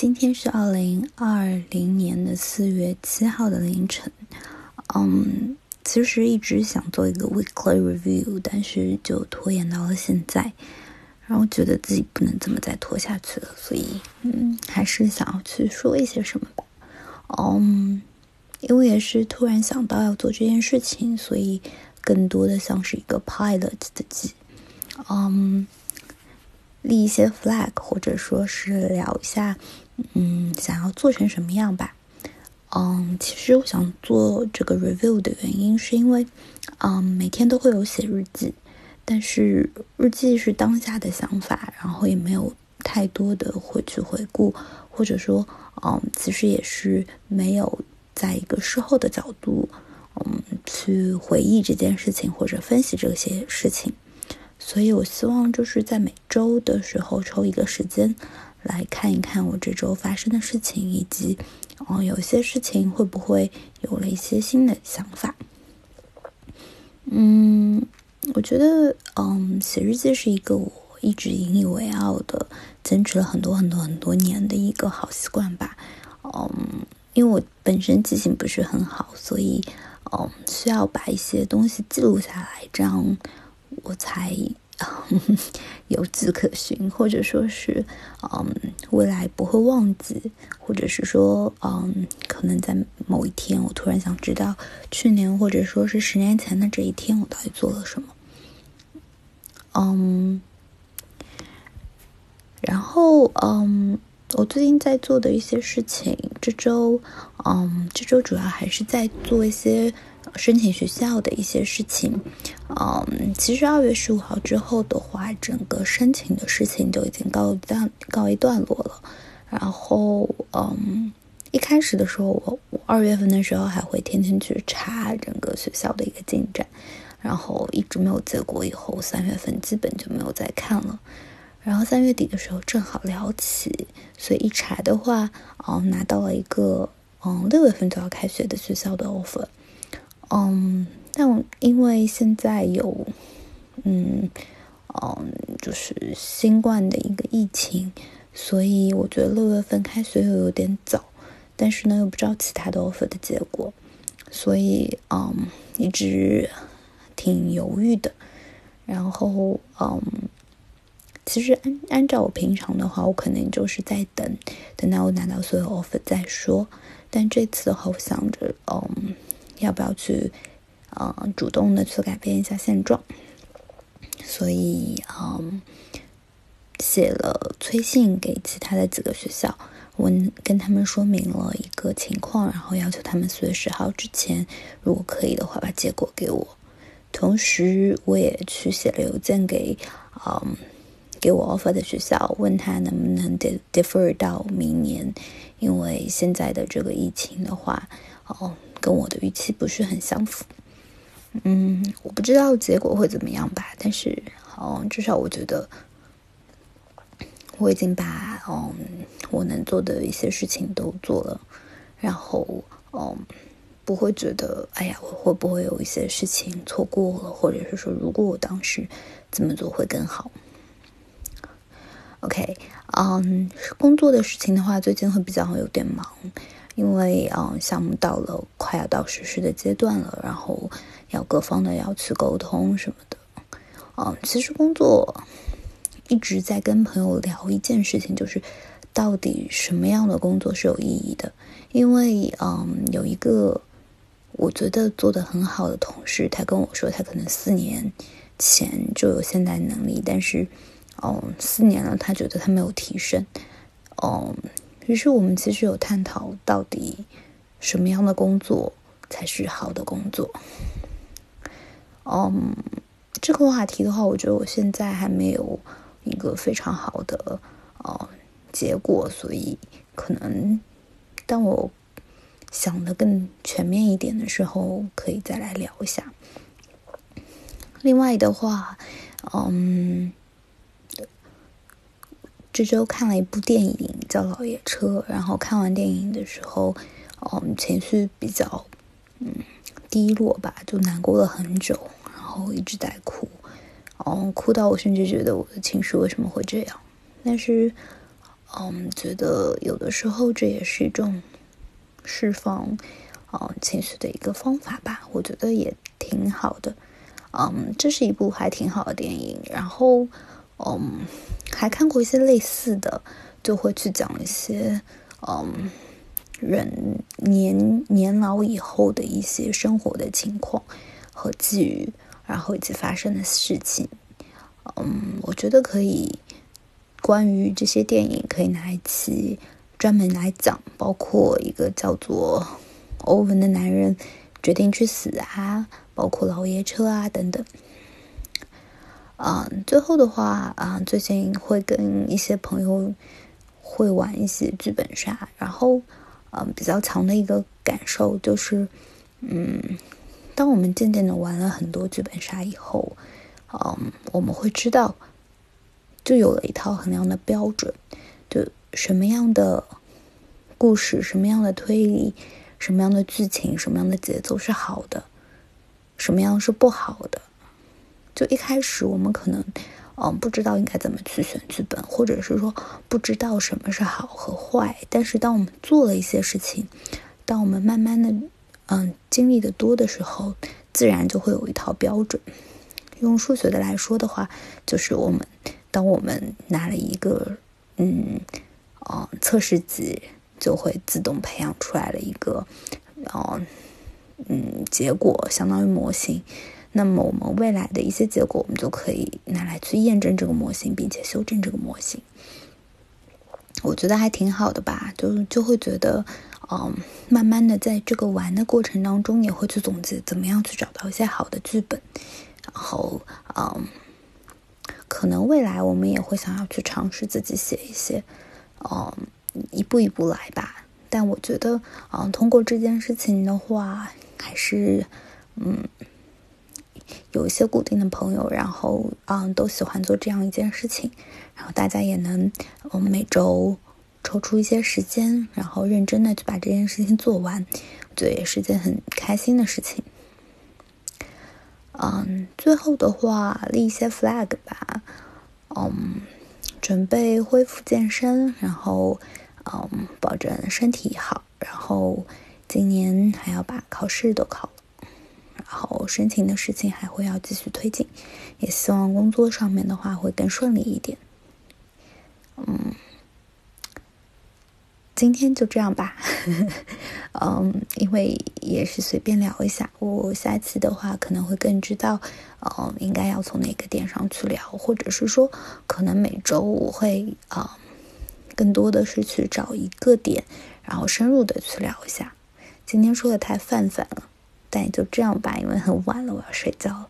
今天是二零二零年的四月七号的凌晨。嗯，其实一直想做一个 weekly review，但是就拖延到了现在，然后觉得自己不能这么再拖下去了，所以嗯，还是想要去说一些什么吧。嗯，因为也是突然想到要做这件事情，所以更多的像是一个 pilot 的记。嗯。立一些 flag，或者说是聊一下，嗯，想要做成什么样吧。嗯，其实我想做这个 review 的原因，是因为，嗯，每天都会有写日记，但是日记是当下的想法，然后也没有太多的会去回顾，或者说，嗯，其实也是没有在一个事后的角度，嗯，去回忆这件事情或者分析这些事情。所以，我希望就是在每周的时候抽一个时间来看一看我这周发生的事情，以及，哦，有些事情会不会有了一些新的想法。嗯，我觉得，嗯，写日记是一个我一直引以为傲的、坚持了很多很多很多年的一个好习惯吧。嗯，因为我本身记性不是很好，所以，嗯，需要把一些东西记录下来，这样。我才 有迹可循，或者说是，嗯，未来不会忘记，或者是说，嗯，可能在某一天，我突然想知道去年或者说是十年前的这一天，我到底做了什么。嗯，然后，嗯，我最近在做的一些事情，这周，嗯，这周主要还是在做一些。申请学校的一些事情，嗯，其实二月十五号之后的话，整个申请的事情就已经告一段告一段落了。然后，嗯，一开始的时候，我我二月份的时候还会天天去查整个学校的一个进展，然后一直没有结果，以后三月份基本就没有再看了。然后三月底的时候正好聊起，所以一查的话，哦，拿到了一个嗯六月份就要开学的学校的 offer。嗯，但因为现在有，嗯，嗯，就是新冠的一个疫情，所以我觉得六月份开学又有点早，但是呢又不知道其他的 offer 的结果，所以嗯，一直挺犹豫的。然后嗯，其实按按照我平常的话，我可能就是在等，等到我拿到所有 offer 再说。但这次的话，我想着，嗯。要不要去，呃，主动的去改变一下现状？所以，嗯，写了催信给其他的几个学校，我跟他们说明了一个情况，然后要求他们四月十号之前，如果可以的话，把结果给我。同时，我也去写了邮件给，嗯，给我 offer 的学校，问他能不能 defer 到明年，因为现在的这个疫情的话，哦。跟我的预期不是很相符，嗯，我不知道结果会怎么样吧，但是，嗯，至少我觉得我已经把嗯我能做的一些事情都做了，然后，嗯，不会觉得，哎呀，我会不会有一些事情错过了，或者是说，如果我当时这么做会更好？OK，嗯，工作的事情的话，最近会比较有点忙。因为嗯，项目到了快要到实施的阶段了，然后要各方的要去沟通什么的。嗯，其实工作一直在跟朋友聊一件事情，就是到底什么样的工作是有意义的？因为嗯，有一个我觉得做的很好的同事，他跟我说，他可能四年前就有现代能力，但是嗯，四年了，他觉得他没有提升。嗯。于是我们其实有探讨，到底什么样的工作才是好的工作。嗯，这个话题的话，我觉得我现在还没有一个非常好的呃结果，所以可能当我想的更全面一点的时候，可以再来聊一下。另外的话，嗯。这周看了一部电影叫《老爷车》，然后看完电影的时候，嗯，情绪比较嗯低落吧，就难过了很久，然后一直在哭，嗯，哭到我甚至觉得我的情绪为什么会这样？但是，嗯，觉得有的时候这也是一种释放嗯情绪的一个方法吧。我觉得也挺好的。嗯，这是一部还挺好的电影。然后，嗯，还看过一些类似的，就会去讲一些嗯人年年老以后的一些生活的情况和际遇，然后以及发生的事情。嗯，我觉得可以。关于这些电影，可以拿一期专门来讲，包括一个叫做《欧文的男人决定去死》啊，包括《老爷车》啊等等。嗯，最后的话，啊，最近会跟一些朋友会玩一些剧本杀，然后，嗯，比较强的一个感受就是，嗯，当我们渐渐的玩了很多剧本杀以后，嗯，我们会知道。就有了一套衡量的标准，就什么样的故事、什么样的推理、什么样的剧情、什么样的节奏是好的，什么样是不好的。就一开始我们可能嗯不知道应该怎么去选剧本，或者是说不知道什么是好和坏。但是当我们做了一些事情，当我们慢慢的嗯经历的多的时候，自然就会有一套标准。用数学的来说的话，就是我们。当我们拿了一个嗯哦测试集，就会自动培养出来了一个哦嗯结果，相当于模型。那么我们未来的一些结果，我们就可以拿来去验证这个模型，并且修正这个模型。我觉得还挺好的吧，就就会觉得嗯，慢慢的在这个玩的过程当中，也会去总结怎么样去找到一些好的剧本，然后嗯。可能未来我们也会想要去尝试自己写一些，嗯，一步一步来吧。但我觉得，嗯，通过这件事情的话，还是，嗯，有一些固定的朋友，然后，嗯，都喜欢做这样一件事情，然后大家也能，嗯，每周抽出一些时间，然后认真的去把这件事情做完，我觉得也是件很开心的事情。嗯，最后的话立一些 flag 吧。嗯，准备恢复健身，然后嗯，保证身体好，然后今年还要把考试都考，然后申请的事情还会要继续推进，也希望工作上面的话会更顺利一点。嗯。今天就这样吧，嗯，因为也是随便聊一下。我下期的话可能会更知道，嗯，应该要从哪个点上去聊，或者是说，可能每周我会啊，更多的是去找一个点，然后深入的去聊一下。今天说的太泛泛了，但也就这样吧，因为很晚了，我要睡觉了。